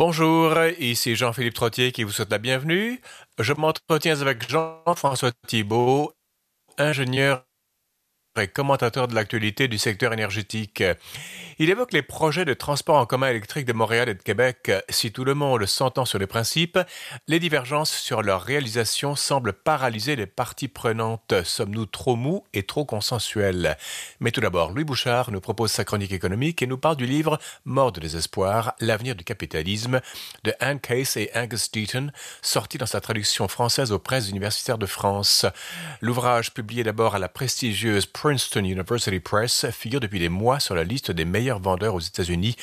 Bonjour, ici Jean-Philippe Trottier qui vous souhaite la bienvenue. Je m'entretiens avec Jean-François Thibault, ingénieur commentateur de l'actualité du secteur énergétique. Il évoque les projets de transport en commun électrique de Montréal et de Québec. Si tout le monde s'entend sur les principes, les divergences sur leur réalisation semblent paralyser les parties prenantes. Sommes-nous trop mous et trop consensuels? Mais tout d'abord, Louis Bouchard nous propose sa chronique économique et nous parle du livre Mort de désespoir, l'avenir du capitalisme de Anne Case et Angus Deaton, sorti dans sa traduction française aux presses universitaires de France. L'ouvrage, publié d'abord à la prestigieuse Princeton University Press figure depuis des mois sur la liste des meilleurs vendeurs aux États-Unis.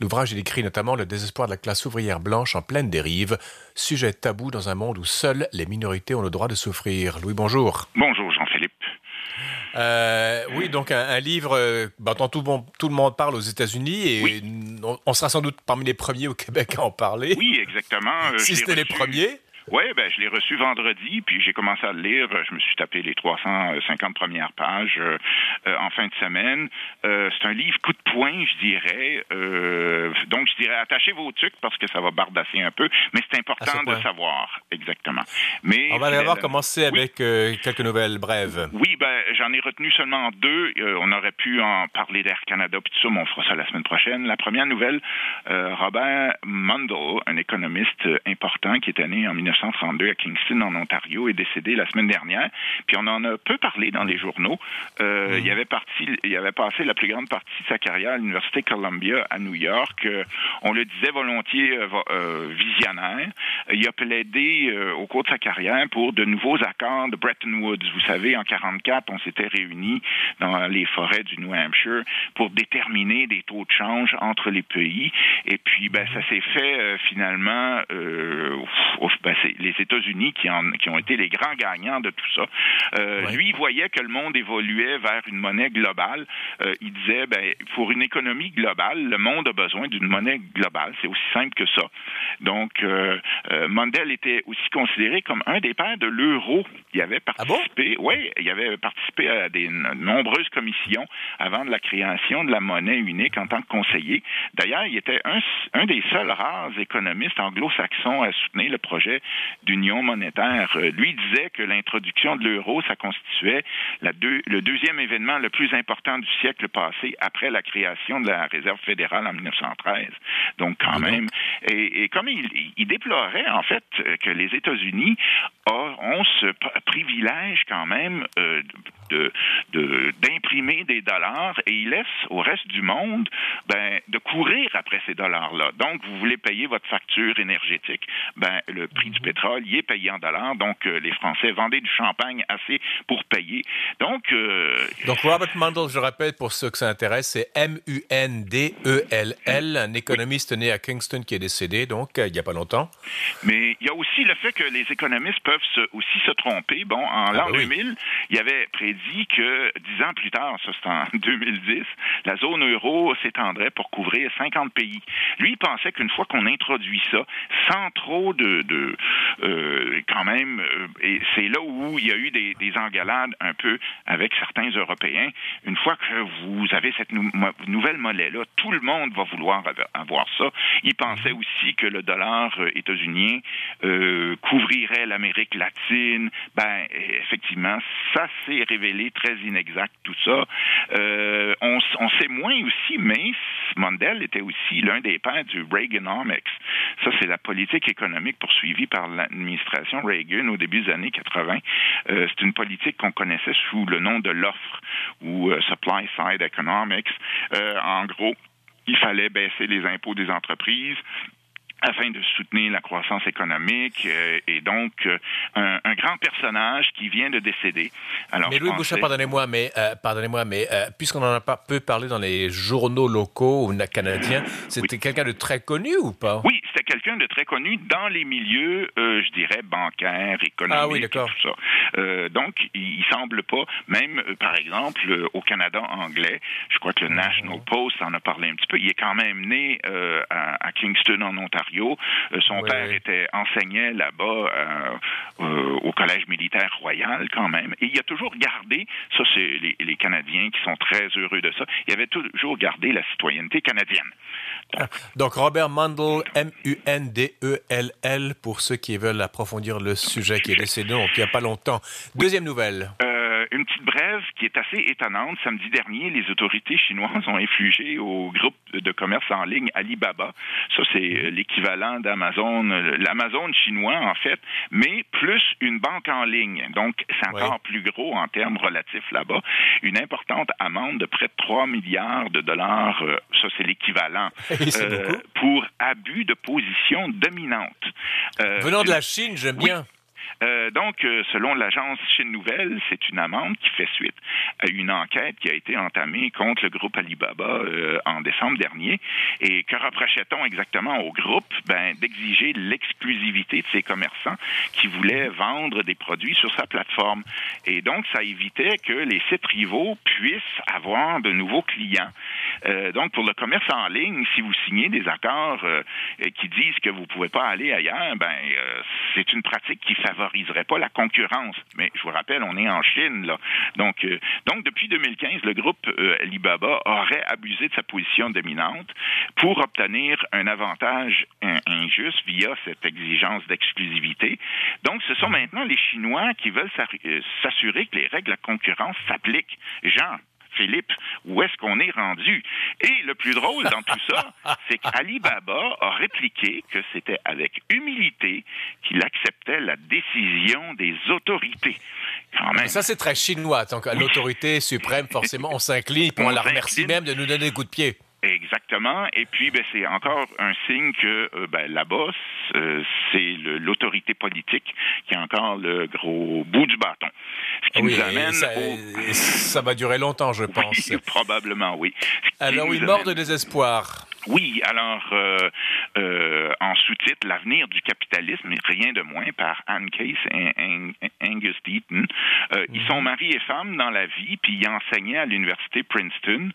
L'ouvrage décrit notamment le désespoir de la classe ouvrière blanche en pleine dérive, sujet tabou dans un monde où seules les minorités ont le droit de souffrir. Louis, bonjour. Bonjour Jean-Philippe. Euh, oui, donc un, livre euh, bah, dont tout, tout, le monde parle aux États-Unis et on, sera sans doute parmi les premiers au Québec à en parler. Oui, exactement. Euh, si c'était les premiers. Oui, ben je l'ai reçu vendredi, puis j'ai commencé à le lire. Je me suis tapé les 350 premières pages euh, euh, en fin de semaine. Euh, c'est un livre coup de poing, je dirais. donc, je dirais attachez vos trucs parce que ça va bardasser un peu, mais c'est important de savoir exactement. Mais on va d'abord commencer avec quelques nouvelles brèves. Oui, ben j'en ai retenu seulement deux. on aurait pu en parler d'Air Canada puis tout ça, mais on fera ça la semaine prochaine. La première nouvelle, Robert Mundell, un économiste important qui est né en 19 1932 à Kingston, en Ontario, est décédé la semaine dernière. Puis on en a peu parlé dans les journaux. Euh, il, avait parti, il avait passé la plus grande partie de sa carrière à l'Université Columbia à New York. Euh, on le disait volontiers euh, visionnaire. Il a plaidé au cours de sa carrière pour de nouveaux accords de Bretton Woods. Vous savez, en 1944, on s'était réunis dans les forêts du New Hampshire pour déterminer des taux de change entre les pays. Et puis, ben, ça s'est fait finalement. Ben, les États-Unis qui, qui ont été les grands gagnants de tout ça. Euh, lui, il voyait que le monde évoluait vers une monnaie globale. Euh, il disait, ben, pour une économie globale, le monde a besoin d'une monnaie globale. C'est aussi simple que ça. Donc, euh, Mandel était aussi considéré comme un des pères de l'euro. Il avait ah participé, oui, il avait participé à des nombreuses commissions avant de la création de la monnaie unique en tant que conseiller. D'ailleurs, il était un, un des seuls rares économistes anglo-saxons à soutenir le projet d'union monétaire. Euh, lui disait que l'introduction de l'euro, ça constituait le deuxième événement le plus important du siècle passé après la création de la Réserve fédérale en 1913. Donc, quand même. Et, comme il, déplorait, en fait, que les États-Unis ont ce privilège, quand même, euh, d'imprimer des dollars et il laisse au reste du monde ben, de courir après ces dollars-là. Donc, vous voulez payer votre facture énergétique, ben, le prix du pétrole, il est payé en dollars. Donc, euh, les Français vendaient du champagne assez pour payer. Donc, euh, donc Robert Mundell, je rappelle pour ceux que ça intéresse, c'est M-U-N-D-E-L-L, un économiste né à Kingston qui est décédé, donc, euh, il n'y a pas longtemps. Mais il y a aussi le fait que les économistes peuvent aussi se tromper. Bon, en ah, l'an 2000, ben il y avait prédit que dix ans plus tard, ça c'est en 2010, la zone euro s'étendrait pour couvrir 50 pays. Lui, il pensait qu'une fois qu'on introduit ça, sans trop de, euh, quand même, euh, et c'est là où il y a eu des, des, engalades un peu avec certains Européens. Une fois que vous avez cette nouvelle monnaie-là, tout le monde va vouloir avoir ça. Il pensait mhm. aussi que le dollar euh, états-unien couvrirait l'Amérique latine. Ben, effectivement, ça s'est révélé très inexact, tout ça. on, on, sait moins aussi, mais Mondel était aussi l'un des pères du Reaganomics. Ça, c'est la politique économique poursuivie par l'administration Reagan au début des années 80. Euh, c'est une politique qu'on connaissait sous le nom de l'offre ou euh, Supply Side Economics. Euh, en gros, il fallait baisser les impôts des entreprises, afin de soutenir la croissance économique euh, et donc euh, un, grand personnage qui vient de décéder. Alors, mais Louis Boucher, pardonnez-moi, mais euh, pardonnez-moi, mais puisqu'on en a pas peu parlé dans les journaux locaux ou canadiens, c'était quelqu'un de très connu ou pas? Oui, c'était quelqu'un de très connu dans les milieux, je dirais bancaires, économiques, ah, oui, tout ça. donc, il, il, semble pas, même par exemple au Canada anglais, je crois que le National Post en a parlé un petit peu. Il est quand même né à Kingston en Ontario son père était enseignait là-bas au collège militaire royal quand même. Et il a toujours gardé, ça c'est les, les Canadiens qui sont très heureux de ça, il avait toujours gardé la citoyenneté canadienne. Donc, Robert Mundell, M-U-N-D-E-L-L, pour ceux qui veulent approfondir le sujet qui est décédé donc il n'y a pas longtemps. Deuxième nouvelle. Euh, une petite brève qui est assez étonnante. Samedi dernier, les autorités chinoises ont infligé au groupe de commerce en ligne Alibaba. Ça, c'est l'équivalent d'Amazon, l'Amazon chinois, en fait, mais plus une banque en ligne. Donc, c'est encore plus gros en termes relatifs là-bas. Une importante amende de près de 3 milliards de dollars. Euh, ça, c'est l'équivalent. Euh, pour abus de position dominante. Venant de la Chine, j'aime bien. Euh, donc, euh, selon l'agence Chine Nouvelle, c'est une amende qui fait suite à une enquête qui a été entamée contre le groupe Alibaba euh, en décembre dernier. Et que reprochait-on exactement au groupe? Ben, d'exiger l'exclusivité de ces commerçants qui voulaient vendre des produits sur sa plateforme. Et donc, ça évitait que les sites rivaux puissent avoir de nouveaux clients. donc, pour le commerce en ligne, si vous signez des accords qui disent que vous ne pouvez pas aller ailleurs, ben, c'est une pratique qui favorise favoriserait pas la concurrence. Mais je vous rappelle, on est en Chine, là. Donc, euh, donc depuis 2015, le groupe euh, Alibaba aurait abusé de sa position dominante pour obtenir un avantage injuste via cette exigence d'exclusivité. Donc, ce sont maintenant les Chinois qui veulent euh, s'assurer que les règles de la concurrence s'appliquent. Jean, Philippe, où est-ce qu'on est rendu? Et le plus drôle dans tout ça, c'est qu'Alibaba a répliqué que c'était avec humilité qu'il acceptait la décision des autorités. Ça, c'est très chinois. Donc, l'autorité suprême, forcément, on s'incline, pour on la remercie même de nous donner des coups de pied. Exactement. Et puis, ben, c'est encore un signe que euh, ben, là-bas, euh, c'est l'autorité politique qui a encore le gros bout du bâton. Ce qui nous amène ça, ça, va durer longtemps, je pense. probablement, oui. Alors, oui, mort de désespoir. Oui, alors euh, euh, en sous-titre L'avenir du capitalisme, rien de moins par Anne Case et Angus Deaton. Euh, Ils sont mhm. mari et femme dans la vie, puis il enseignait à l'université Princeton.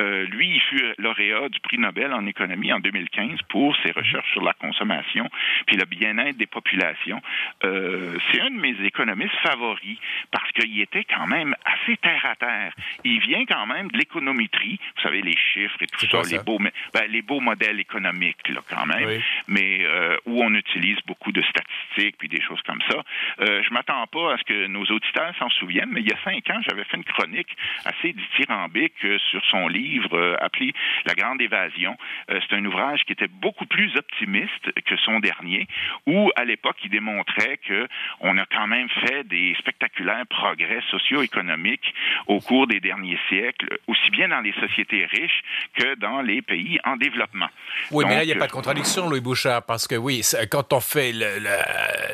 Euh, lui, il fut lauréat du prix Nobel en économie en 2015 pour ses recherches sur la consommation puis le bien-être des populations. Euh, C'est un de mes économistes favoris parce qu'il était quand même assez terre à terre. Il vient quand même de l'économétrie, vous savez les chiffres et tout ça, les beaux, ben, les beaux modèles économiques, là, quand même, mais euh, où on utilise beaucoup de statistiques puis des choses comme ça. Euh, je m'attends pas à ce que nos auditeurs s'en souviennent, mais il y a cinq ans, j'avais fait une chronique assez dithyrambique euh, sur son livre euh, appelé La Grande Évasion. C'est un ouvrage qui était beaucoup plus optimiste que son dernier, où à l'époque, il démontrait que on a quand même fait des spectaculaires progrès socio-économiques au cours des derniers siècles, aussi bien dans les sociétés riches que dans les pays en développement. Oui, mais là, il n'y a pas de contradiction, Louis Bouchard, parce que oui, quand on fait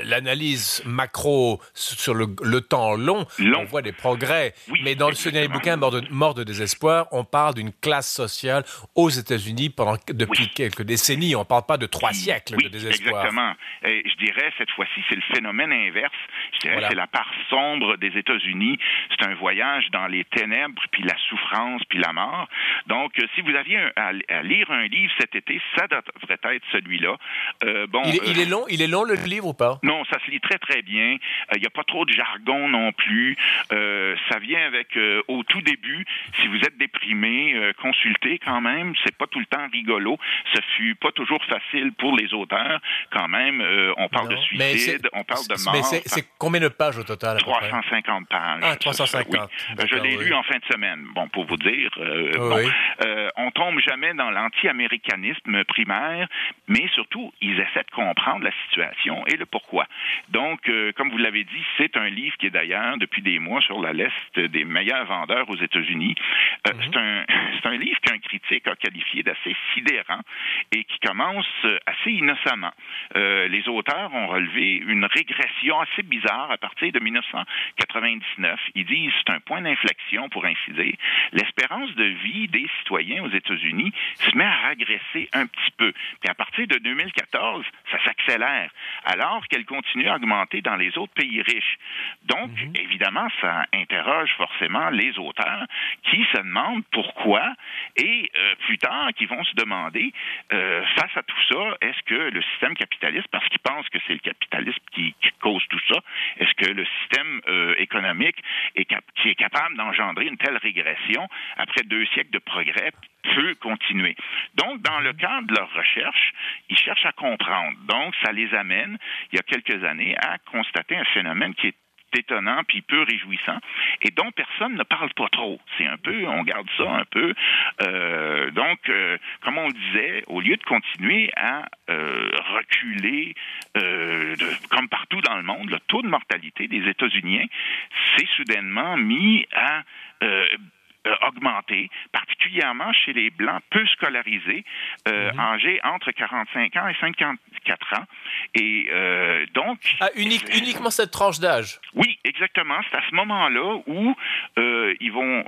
l'analyse macro sur le, temps long, on voit des progrès. mais dans ce dernier bouquin, Mort de, désespoir, on parle d'une classe sociale aux États-Unis pendant depuis quelques décennies. On ne parle pas de trois siècles de désespoir. Exactement. Et je dirais, cette fois-ci, c'est le phénomène inverse. Je dirais, c'est la part sombre des États-Unis. C'est un voyage dans les ténèbres, puis la souffrance, puis la mort. Donc, euh, si vous aviez à, à lire un livre cet été, ça devrait être celui-là. Euh, bon, il, est, euh, long, il est long le livre ou pas? Non, ça se lit très très bien. Euh, il n'y a pas trop de jargon non plus. ça vient avec au tout début, si vous êtes déprimé, consultez quand même. C'est pas tout le temps rigolo. Ce fut pas toujours facile pour les auteurs quand même. on parle de suicide, on parle de mort. Mais c'est combien de pages au total 350 pages. Ah, 350. Je l'ai lu en fin de semaine. Bon, pour vous dire, bon, on tombe jamais dans l'anti-américanisme primaire, mais surtout, ils essaient de comprendre la situation et le pourquoi. Donc, euh, comme vous l'avez dit, c'est un livre qui est d'ailleurs, depuis des mois, sur la liste des meilleurs vendeurs aux États-Unis. Euh, mhm. C'est un, livre qu'un critique a qualifié d'assez sidérant et qui commence assez innocemment. Euh, les auteurs ont relevé une régression assez bizarre à partir de 1999. Ils disent c'est un point d'inflexion, pour ainsi dire. L'espérance de vie des citoyens aux États-Unis se met à régresser un petit peu. Puis à partir de 2014, ça s'accélère, alors qu'elle continue à augmenter dans les autres pays riches. Donc, mhm. évidemment, ça interroge forcément les auteurs qui se demandent pourquoi et euh, plus tard qui vont se demander, euh, face à tout ça, est-ce que le système capitaliste, parce qu'ils pensent que c'est le capitalisme qui, cause tout ça, est-ce que le système euh, économique est qui est capable d'engendrer une telle régression après deux siècles de progrès peut continuer? Donc, dans le cadre de leur recherche, ils cherchent à comprendre. Donc, ça les amène, il y a quelques années, à constater un phénomène qui est étonnant puis peu réjouissant et dont personne ne parle pas trop. C'est un peu, on garde ça un peu. Euh, donc, euh, comme on le disait, au lieu de continuer à euh, reculer, comme partout dans le monde, le taux de mortalité des États-Unis s'est soudainement mis à euh, augmenté, particulièrement chez les Blancs peu scolarisés, euh, mhm. âgés entre 45 ans et 54 ans. Et euh, donc... Ah, uniquement cette tranche d'âge? Oui, exactement. C'est à ce moment-là où ils vont...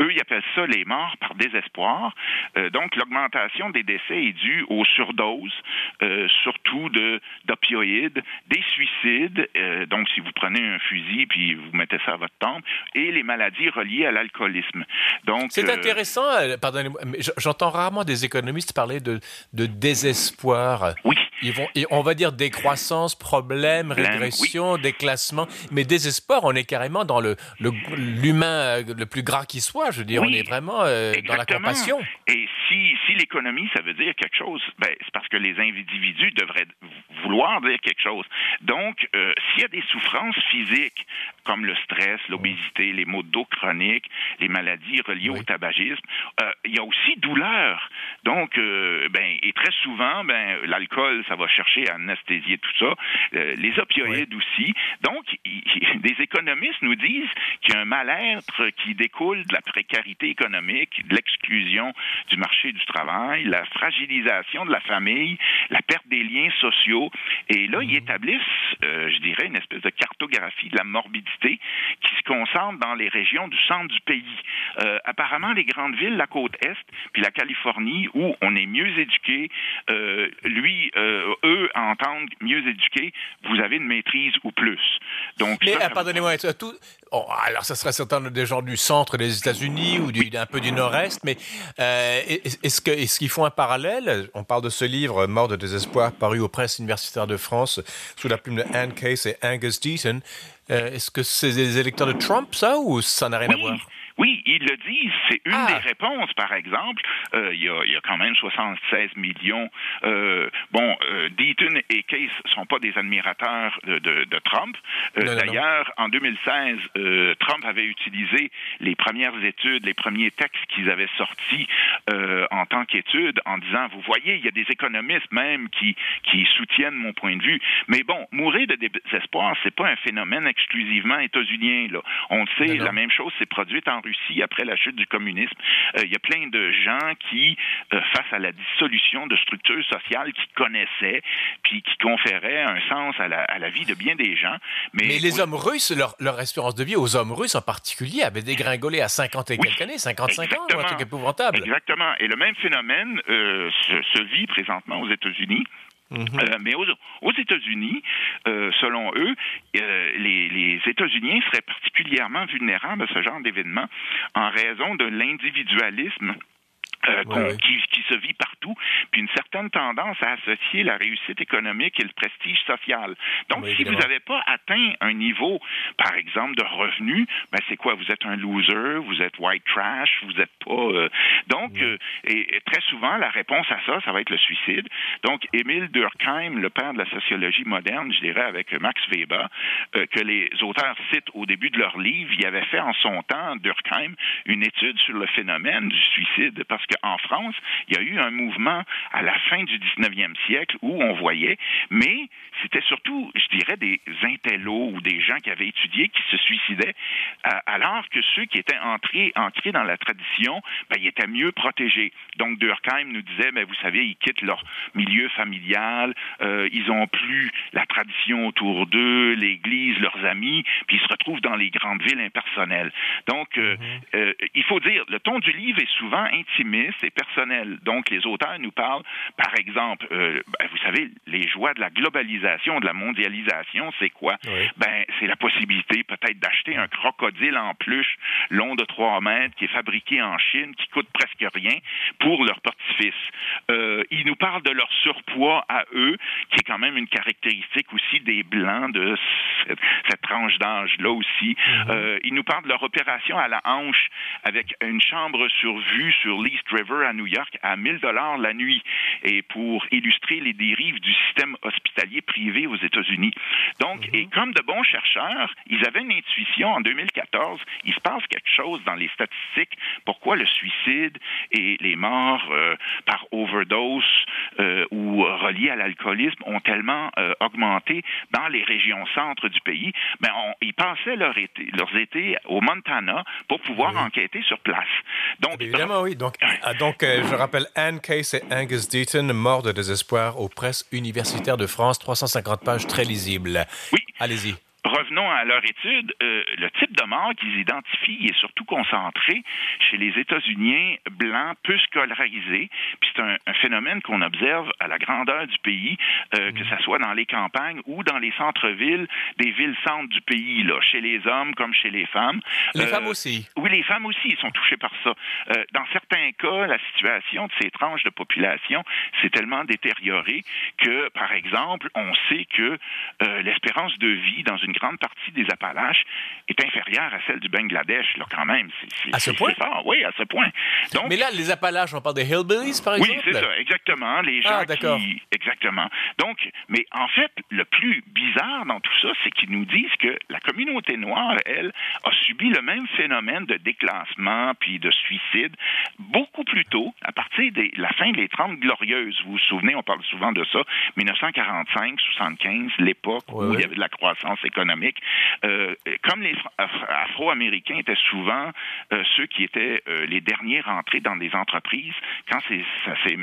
Eux, ils appellent ça les morts par désespoir. donc, l'augmentation des décès est due aux surdoses, surtout d'opioïdes, des suicides. donc, si vous prenez un fusil puis vous mettez ça à votre tempe, et les maladies reliées à l'alcoolisme. C'est euh, intéressant, euh, pardonnez-moi, j'entends rarement des économistes parler de, de désespoir. Oui. Ils vont, on va dire décroissance, problème, régression, déclassement. Mais désespoir, on est carrément dans le l'humain le, le, plus gras qui soit. Je veux dire, on est vraiment euh, dans la compassion. Et si, si l'économie, ça veut dire quelque chose, ben, c'est parce que les individus devraient vouloir dire quelque chose. Donc, s'il y a des souffrances physiques, comme le stress, l'obésité, les maux de dos chroniques, les maladies reliées au tabagisme. Euh, il y a aussi douleur. Donc, euh, ben, et très souvent, ben, l'alcool, ça va chercher à anesthésier tout ça. Euh, les opioïdes aussi. Donc, des économistes nous disent qu'il y a un mal-être qui découle de la précarité économique, de l'exclusion du marché du travail, la fragilisation de la famille, la perte des liens sociaux. Et là, ils mhm. établissent, je dirais, une espèce de cartographie de la morbidité qui se concentre dans les régions du centre du pays. Euh, apparemment, les grandes villes, la côte Est, puis la Californie, où on est mieux éduqué, euh, lui, euh, eux entendent mieux éduqué, vous avez une maîtrise ou plus. Donc, Mais pardonnez-moi, tout... Oh, alors ça serait certainement des gens du centre des États-Unis ou du, un peu du nord-est, mais est-ce qu'ils est font un parallèle? On parle de ce livre, Mort de désespoir, paru aux presses universitaires de France, sous la plume de Anne Case et Angus Deaton. Est-ce que c'est des électeurs de Trump, ça, ou ça n'a rien à voir? Oui, ils le disent. C'est une ah. des réponses, par exemple. Euh, il y, a, quand même 76 millions. Euh, bon, euh, Deaton et Case sont pas des admirateurs de, Trump. D'ailleurs, en 2016, Trump avait utilisé les premières études, les premiers textes qu'ils avaient sortis en tant qu'études en disant, vous voyez, il y a des économistes même qui, qui soutiennent mon point de vue. Mais bon, mourir de désespoir, c'est pas un phénomène exclusivement états-unien. On le sait, la même chose s'est produite en Russie après la chute du communisme. Euh, il y a plein de gens qui, euh, face à la dissolution de structures sociales qu'ils connaissaient, puis qui conféraient un sens à la, vie de bien des gens. Mais, les hommes russes, leur, espérance de vie aux hommes russes en particulier avait dégringolé à 50 et quelques années, 55 ans, un truc épouvantable. Exactement. Et le même phénomène euh, se, vit présentement aux États-Unis. Mhm. Euh, mais aux, États-Unis, euh, selon eux, les, les États-Unis seraient particulièrement vulnérables à ce genre d'événements en raison de l'individualisme euh, qui, qui, se vit puis une certaine tendance à associer la réussite économique et le prestige social. Donc, si vous n'avez pas atteint un niveau, par exemple, de revenus, ben c'est quoi? Vous êtes un loser, vous êtes white trash, vous n'êtes pas... Euh, donc, euh, et, très souvent, la réponse à ça, ça va être le suicide. Donc, Émile Durkheim, le père de la sociologie moderne, je dirais, avec Max Weber, que les auteurs citent au début de leur livre, il avait fait en son temps, Durkheim, une étude sur le phénomène du suicide, parce que en France, il y a eu un mouvement à la fin du 19e siècle où on voyait, mais c'était surtout, je dirais, des intellos ou des gens qui avaient étudié qui se suicidaient, alors que ceux qui étaient entrés, ancrés dans la tradition, ben, ils étaient mieux protégés. Donc Durkheim nous disait, ben, vous savez, ils quittent leur milieu familial, euh, ils ont plus la tradition autour d'eux, l'Église, leurs amis, puis ils se retrouvent dans les grandes villes impersonnelles. Donc, euh, mm-hmm. euh, il faut dire, le ton du livre est souvent intimiste et personnel. Donc, les auteurs nous parlent, par exemple, euh, ben, vous savez, les joies de la globalisation, de la mondialisation, c'est quoi? Ben, c'est la possibilité peut-être d'acheter un crocodile en peluche long de 3 mètres qui est fabriqué en Chine, qui coûte presque rien pour leur petit-fils. Euh, ils nous parlent de leur surpoids à eux, qui est quand même une caractéristique aussi des Blancs de cette, tranche d'âge-là aussi. Euh, ils nous parlent de leur opération à la hanche avec une chambre sur vue sur l'East River à New York à 1000 dollars la nuit et pour illustrer les dérives du système hospitalier privé aux États-Unis. Donc, mhm. et comme de bons chercheurs, ils avaient une intuition en 2014. Il se passe quelque chose dans les statistiques. Pourquoi le suicide et les morts euh, par overdose euh, ou reliés à l'alcoolisme ont tellement euh, augmenté dans les régions centres du pays? Ben, ils passaient leur été, leurs étés au Montana pour pouvoir enquêter sur place. Donc, Évidemment, oui. Donc, ah, donc je rappelle Anne Case et Angus Deaton, morts de désespoir aux presses universitaires de France, 350 pages très lisibles. Oui. Allez-y revenons à leur étude, euh, le type de mort qu'ils identifient est surtout concentré chez les États-Unis blancs peu scolarisés. Puis c'est un, phénomène qu'on observe à la grandeur du pays, euh, que ce soit dans les campagnes ou dans les centres-villes des villes-centres du pays, là, chez les hommes comme chez les femmes. Les femmes euh, aussi. Oui, les femmes aussi sont touchées par ça. dans certains cas, la situation de ces tranches de population s'est tellement détériorée que, par exemple, on sait que l'espérance de vie dans une grande partie des Appalaches est inférieure à celle du Bangladesh, là, quand même. à ce point? Oui, à ce point. Donc, Mais là, les Appalaches, on parle des hillbillies, par exemple? Oui, c'est ça, exactement. Les ah, gens qui... Exactement. Donc, mais en fait, le plus bizarre dans tout ça, c'est qu'ils nous disent que la communauté noire, elle, a subi le même phénomène de déclassement puis de suicide beaucoup plus tôt, à partir de la fin des Trente Glorieuses. Vous vous souvenez, on parle souvent de ça, 1945, 75, l'époque où il y avait de la croissance économique économique. Euh, comme les Afro-Américains étaient souvent euh, ceux qui étaient euh, les derniers rentrés dans des entreprises, quand ça s'est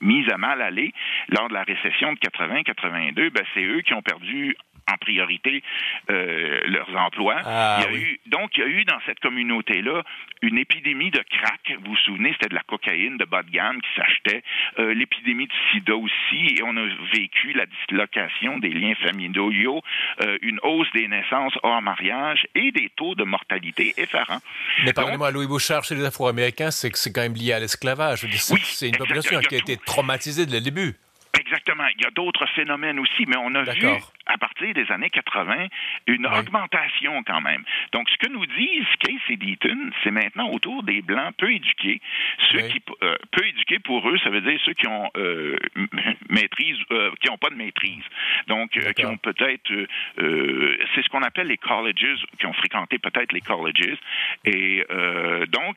mis à mal aller lors de la récession de 80-82, ben, c'est eux qui ont perdu en priorité euh, leurs emplois. Ah, il y a eu, donc, il y a eu dans cette communauté-là une épidémie de crack. Vous vous souvenez, c'était de la cocaïne de bas de gamme qui s'achetait. Euh, l'épidémie de sida aussi. Et on a vécu la dislocation des liens familiaux, euh, une hausse des naissances hors mariage et des taux de mortalité effarants. Mais pardonnez-moi, Louis Bouchard, chez les Afro-Américains, c'est que c'est quand même lié à l'esclavage. Oui, c'est une population qui a été traumatisée dès le début. Exactement. Il y a d'autres phénomènes aussi, mais on a vu à partir des années 80 une augmentation quand même. Donc, ce que nous disent Case et Deaton, c'est maintenant autour des Blancs peu éduqués. Ceux qui, euh, peu éduqués pour eux, ça veut dire ceux qui ont euh, maîtrise, euh, qui n'ont pas de maîtrise. Donc, qui ont peut-être, c'est ce qu'on appelle les colleges, qui ont fréquenté peut-être les colleges. Et donc,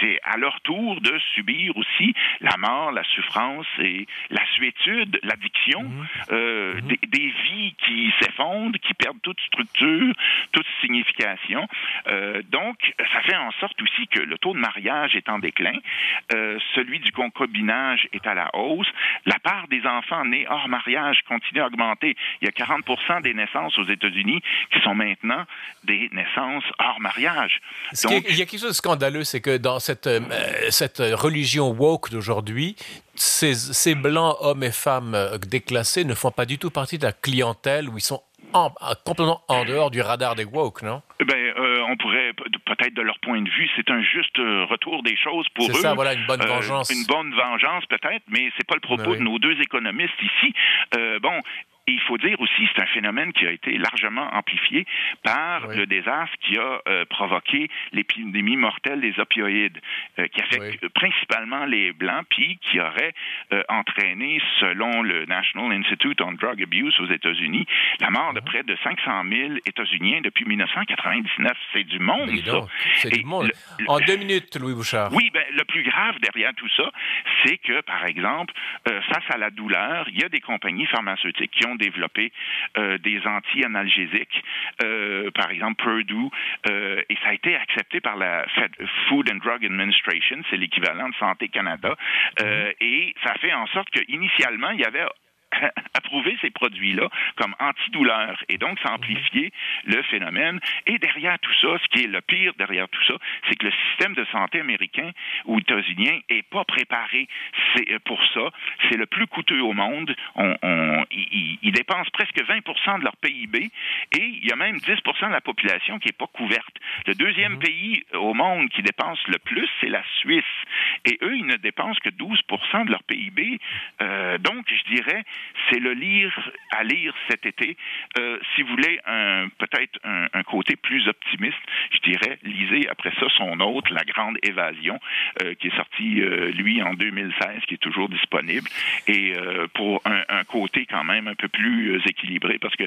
c'est à leur tour de subir aussi la mort, la souffrance et la suétude, l'addiction. Des, des vies qui s'effondrent, qui perdent toute structure, toute signification. Euh, donc, ça fait en sorte aussi que le taux de mariage est en déclin, euh, celui du concubinage est à la hausse, la part des enfants nés hors mariage continue à augmenter. Il y a 40% des naissances aux États-Unis qui sont maintenant des naissances hors mariage. Donc, il y a quelque chose de scandaleux, c'est que dans cette, euh, cette religion woke d'aujourd'hui, ces, ces, blancs hommes et femmes déclassés ne font pas du tout partie de la clientèle où ils sont complètement en dehors du radar des woke, non? Ben, euh, on pourrait, peut-être de leur point de vue, c'est un juste euh, retour des choses pour eux. C'est ça, voilà, une bonne euh, vengeance. une bonne vengeance, peut-être, mais c'est pas le propos de nos deux économistes ici. bon, il faut dire aussi, c'est un phénomène qui a été largement amplifié par le désastre qui a euh, provoqué l'épidémie mortelle des opioïdes, euh, qui affecte principalement les Blancs, puis qui aurait euh, entraîné, selon le National Institute on Drug Abuse aux États-Unis, la mort de près de 500 000 États-Uniens depuis 1999. C'est du monde, ça. C'est du monde. en deux minutes, Louis Bouchard. Oui, ben, le plus grave derrière tout ça, c'est que, par exemple, face à la douleur, il y a des compagnies pharmaceutiques qui ont développé euh, des anti-analgésiques, euh, par exemple Purdue, euh, et ça a été accepté par la Food and Drug Administration, c'est l'équivalent de Santé Canada, mm-hmm. et ça fait en sorte qu'initialement, il y avait approuvé ces produits-là comme antidouleurs et donc ça amplifié le phénomène. Et derrière tout ça, ce qui est le pire derrière tout ça, c'est que le système de santé américain ou états-unien est pas préparé euh, pour ça. C'est le plus coûteux au monde. On, on, ils, dépensent presque 20% de leur PIB et il y a même 10% de la population qui n'est pas couverte. Le deuxième mhm. pays au monde qui dépense le plus, c'est la Suisse. Et eux, ils ne dépensent que 12% de leur PIB. Euh, donc, je dirais, c'est le lire à lire cet été. Euh, si vous voulez peut-être un, côté plus optimiste, je dirais, lisez après ça son autre, La Grande Évasion, euh, qui est sorti, euh, lui, en 2016, qui est toujours disponible, et pour un, un, côté quand même un peu plus équilibré, parce que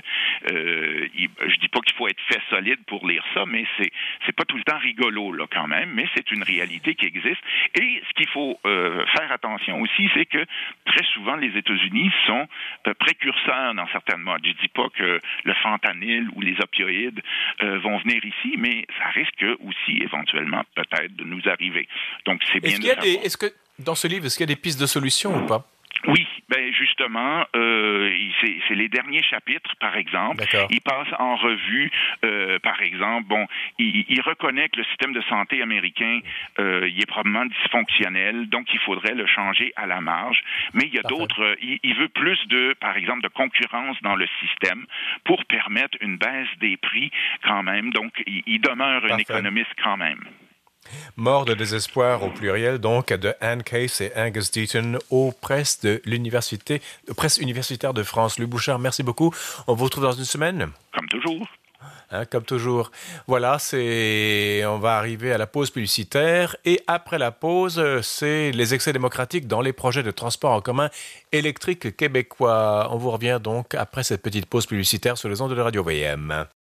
il, je dis pas qu'il faut être fait solide pour lire ça, mais c'est c'est pas tout le temps rigolo là quand même, mais c'est une réalité qui existe. Et ce qu'il faut faire attention aussi, c'est que très souvent les États-Unis sont précurseurs dans certaines modes. Je dis pas que le fentanyl ou les opioïdes vont venir ici, mais ça risque aussi éventuellement peut-être de nous arriver. Donc c'est bien. Est-ce que dans ce livre, est-ce qu'il y a des pistes de solutions ou pas? Oui, ben justement, euh, c'est les derniers chapitres, par exemple. Il passe en revue, euh, par exemple, bon, il, il, reconnaît que le système de santé américain, euh, il est probablement dysfonctionnel, donc il faudrait le changer à la marge. Mais il y a d'autres, il, il, veut plus de, par exemple, de concurrence dans le système pour permettre une baisse des prix quand même. Donc, il, il demeure un économiste quand même. Mort de désespoir au pluriel, donc, de Anne Case et Angus Deaton aux presses de l'université, presse universitaire de France. Louis Bouchard, merci beaucoup. On vous retrouve dans une semaine. Comme toujours. Hein, comme toujours. Voilà, c'est, on va arriver à la pause publicitaire et après la pause, c'est les excès démocratiques dans les projets de transport en commun électrique québécois. On vous revient donc après cette petite pause publicitaire sur les ondes de la radio VM.